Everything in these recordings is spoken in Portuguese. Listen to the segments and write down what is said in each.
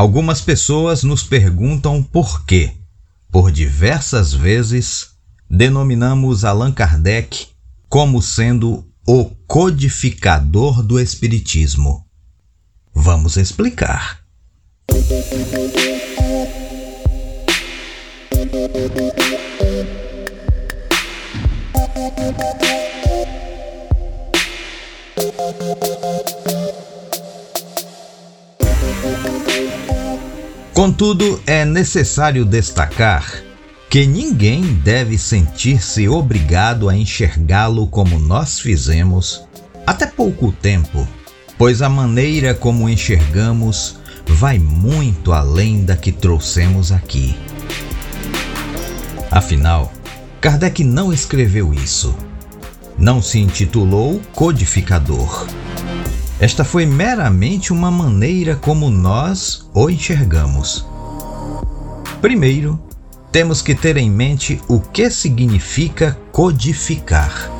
Algumas pessoas nos perguntam por quê. Por diversas vezes, denominamos Allan Kardec como sendo o codificador do Espiritismo. Vamos explicar. Contudo, é necessário destacar que ninguém deve sentir-se obrigado a enxergá-lo como nós fizemos até pouco tempo, pois a maneira como enxergamos vai muito além da que trouxemos aqui. Afinal, Kardec não escreveu isso. Não se intitulou codificador. Esta foi meramente uma maneira como nós o enxergamos. Primeiro, temos que ter em mente o que significa codificar.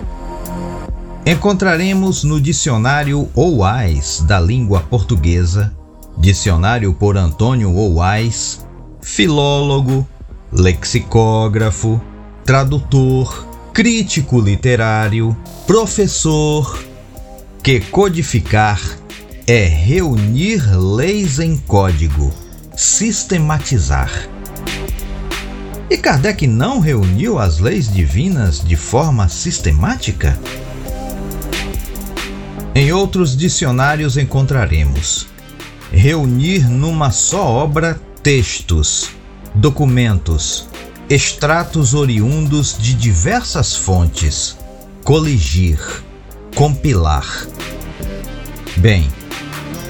Encontraremos no dicionário Ouais da língua portuguesa, dicionário por Antônio Ouais, filólogo, lexicógrafo, tradutor, crítico literário, professor, que codificar é reunir leis em código, sistematizar. E Kardec não reuniu as leis divinas de forma sistemática? Em outros dicionários encontraremos reunir numa só obra textos, documentos, extratos oriundos de diversas fontes, coligir compilar. Bem,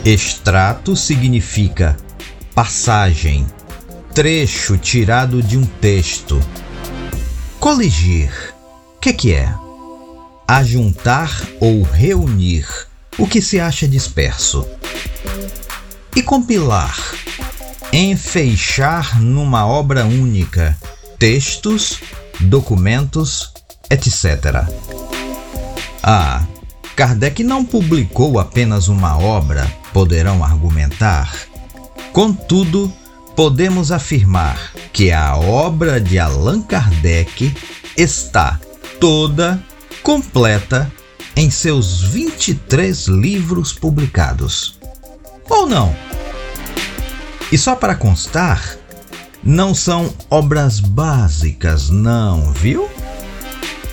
extrato significa passagem, trecho tirado de um texto. Coligir, o que, que é? Ajuntar ou reunir o que se acha disperso. E compilar, enfeixar numa obra única textos, documentos, etc. Ah, Kardec não publicou apenas uma obra, poderão argumentar. Contudo, podemos afirmar que a obra de Allan Kardec está toda completa em seus 23 livros publicados. Ou não? E só para constar, não são obras básicas, não, viu?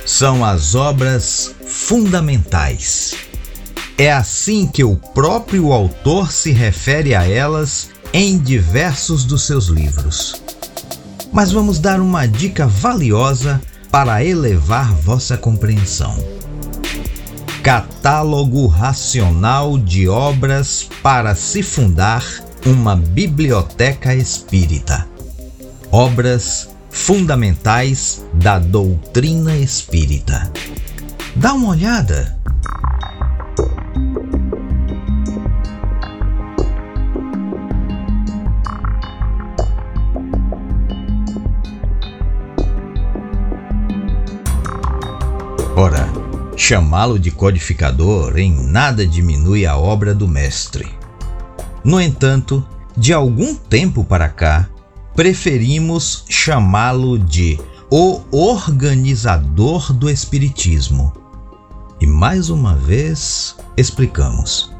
São as obras fundamentais. É assim que o próprio autor se refere a elas em diversos dos seus livros. Mas vamos dar uma dica valiosa para elevar vossa compreensão. Catálogo racional de obras para se fundar uma biblioteca espírita. Obras fundamentais da doutrina espírita. Dá uma olhada. Ora, chamá-lo de codificador em nada diminui a obra do mestre. No entanto, de algum tempo para cá, preferimos chamá-lo de o organizador do Espiritismo e mais uma vez explicamos.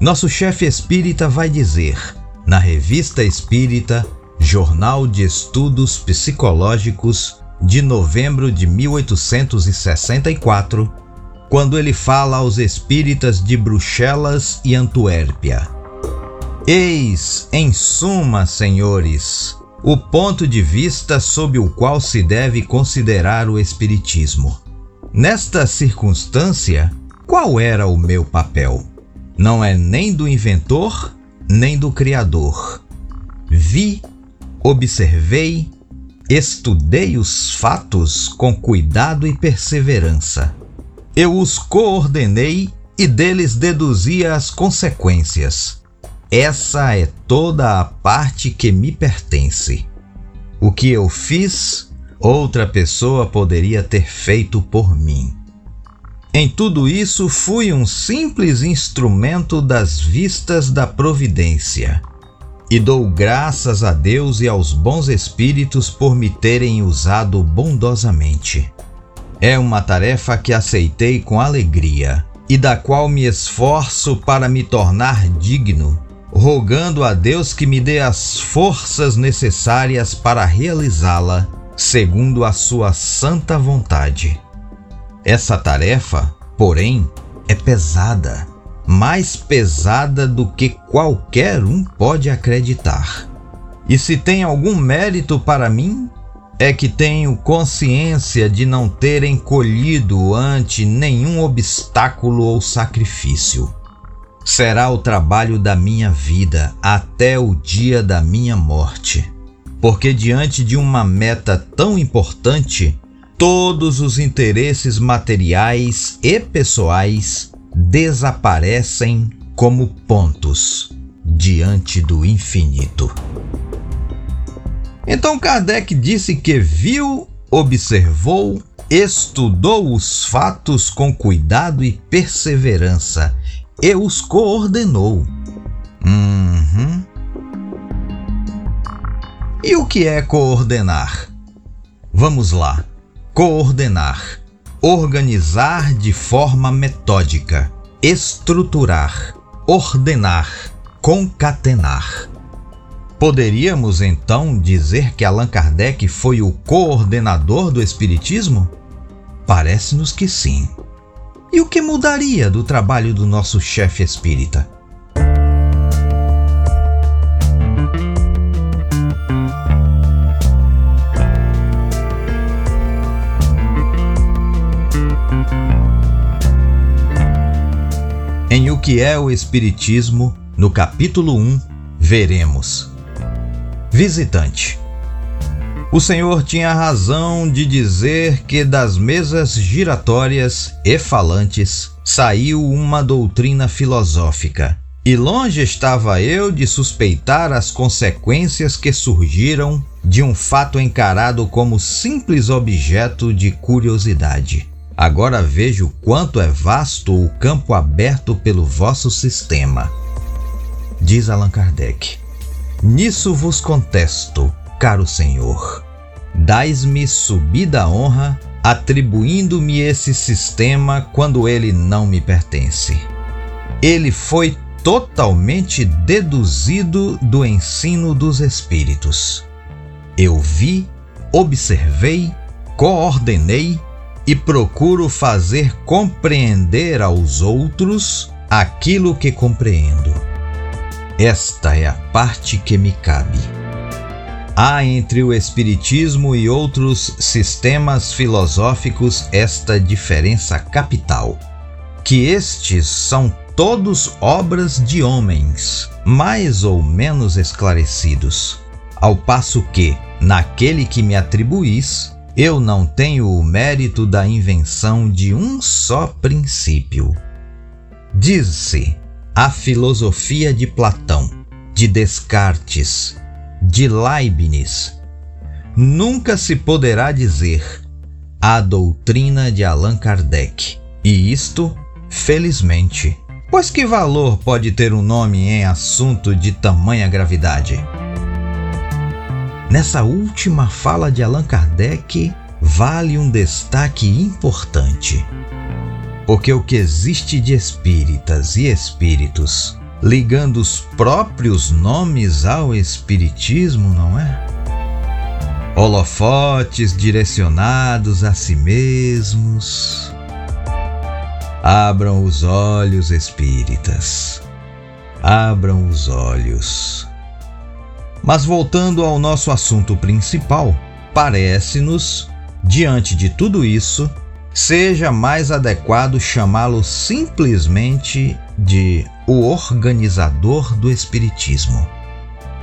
Nosso chefe espírita vai dizer, na Revista Espírita, Jornal de Estudos Psicológicos, de novembro de 1864, quando ele fala aos espíritas de Bruxelas e Antuérpia. Eis, em suma, senhores, o ponto de vista sob o qual se deve considerar o Espiritismo. Nesta circunstância, qual era o meu papel? Não é nem do inventor, nem do criador. Vi, observei, estudei os fatos com cuidado e perseverança. Eu os coordenei e deles deduzi as consequências. Essa é toda a parte que me pertence. O que eu fiz, outra pessoa poderia ter feito por mim. Em tudo isso, fui um simples instrumento das vistas da providência. e dou graças a Deus e aos bons espíritos por me terem usado bondosamente. É uma tarefa que aceitei com alegria e da qual me esforço para me tornar digno, rogando a Deus que me dê as forças necessárias para realizá-la segundo a sua santa vontade. Essa tarefa, porém, é pesada mais pesada do que qualquer um pode acreditar. E se tem algum mérito para mim, é que tenho consciência de não ter encolhido ante nenhum obstáculo ou sacrifício. Será o trabalho da minha vida até o dia da minha morte. Porque diante de uma meta tão importante, todos os interesses materiais e pessoais desaparecem como pontos diante do infinito. Então Kardec disse que viu, observou, estudou os fatos com cuidado e perseverança e os coordenou. Uhum. E o que é coordenar? Vamos lá. Coordenar organizar de forma metódica, estruturar, ordenar, concatenar. Poderíamos então dizer que Allan Kardec foi o coordenador do Espiritismo? Parece-nos que sim. E o que mudaria do trabalho do nosso chefe espírita? Em O que é o Espiritismo, no capítulo 1, veremos. Visitante. O Senhor tinha razão de dizer que das mesas giratórias e falantes saiu uma doutrina filosófica. E longe estava eu de suspeitar as consequências que surgiram de um fato encarado como simples objeto de curiosidade. Agora vejo quanto é vasto o campo aberto pelo vosso sistema. Diz Allan Kardec. Nisso vos contesto, caro Senhor. Dais-me subida honra, atribuindo-me esse sistema quando ele não me pertence. Ele foi totalmente deduzido do ensino dos Espíritos. Eu vi, observei, coordenei e procuro fazer compreender aos outros aquilo que compreendo. Esta é a parte que me cabe. Há entre o Espiritismo e outros sistemas filosóficos esta diferença capital: que estes são todos obras de homens, mais ou menos esclarecidos, ao passo que, naquele que me atribuís, eu não tenho o mérito da invenção de um só princípio. Diz-se a filosofia de Platão, de Descartes, de Leibniz. Nunca se poderá dizer a doutrina de Allan Kardec. E isto, felizmente, pois que valor pode ter um nome em assunto de tamanha gravidade? Nessa última fala de Allan Kardec, vale um destaque importante. Porque o que existe de espíritas e espíritos ligando os próprios nomes ao espiritismo, não é? Holofotes direcionados a si mesmos. Abram os olhos, espíritas. Abram os olhos. Mas voltando ao nosso assunto principal, parece-nos, diante de tudo isso, seja mais adequado chamá-lo simplesmente de o organizador do Espiritismo.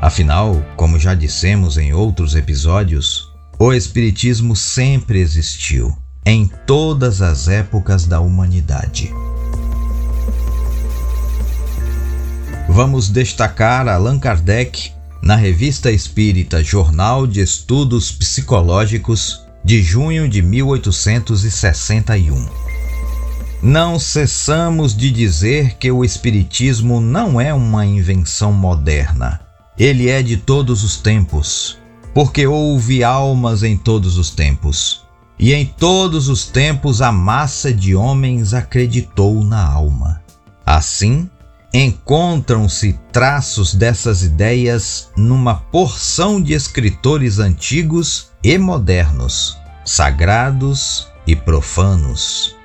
Afinal, como já dissemos em outros episódios, o Espiritismo sempre existiu, em todas as épocas da humanidade. Vamos destacar Allan Kardec na Revista Espírita Jornal de Estudos Psicológicos de junho de 1861. Não cessamos de dizer que o Espiritismo não é uma invenção moderna Ele é de todos os tempos, porque houve almas em todos os tempos. E em todos os tempos a massa de homens acreditou na alma. Assim, encontram-se traços dessas ideias numa porção de escritores antigos e modernos, sagrados e profanos.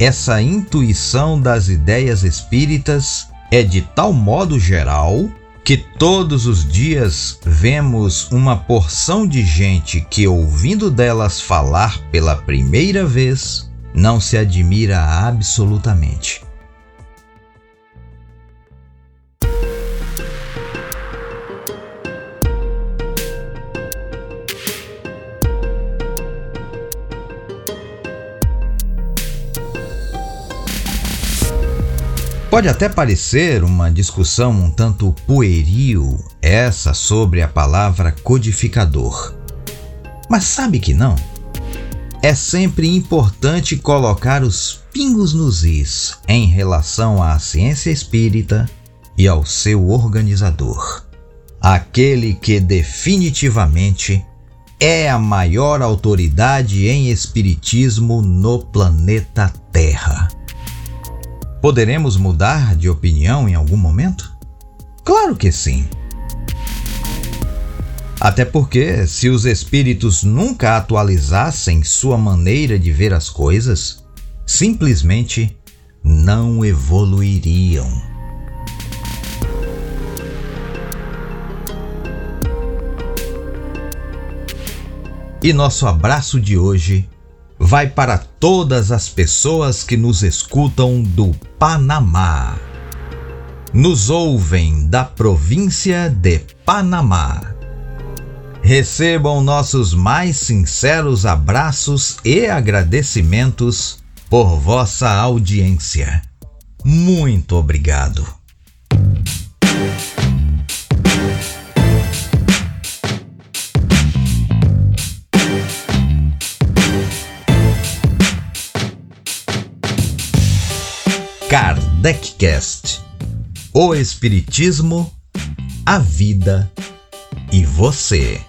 Essa intuição das ideias espíritas é de tal modo geral que todos os dias vemos uma porção de gente que, ouvindo delas falar pela primeira vez, não se admira absolutamente. Pode até parecer uma discussão um tanto pueril essa sobre a palavra codificador. Mas sabe que não? É sempre importante colocar os pingos nos is em relação à ciência espírita e ao seu organizador. Aquele que definitivamente é a maior autoridade em espiritismo no planeta Terra. Poderemos mudar de opinião em algum momento? Claro que sim. Até porque, se os espíritos nunca atualizassem sua maneira de ver as coisas, simplesmente não evoluiriam. E nosso abraço de hoje vai para todas as pessoas que nos escutam do Panamá. Nos ouvem da província de Panamá. Recebam nossos mais sinceros abraços e agradecimentos por vossa audiência. Muito obrigado. Kardecast. O Espiritismo, a vida e você.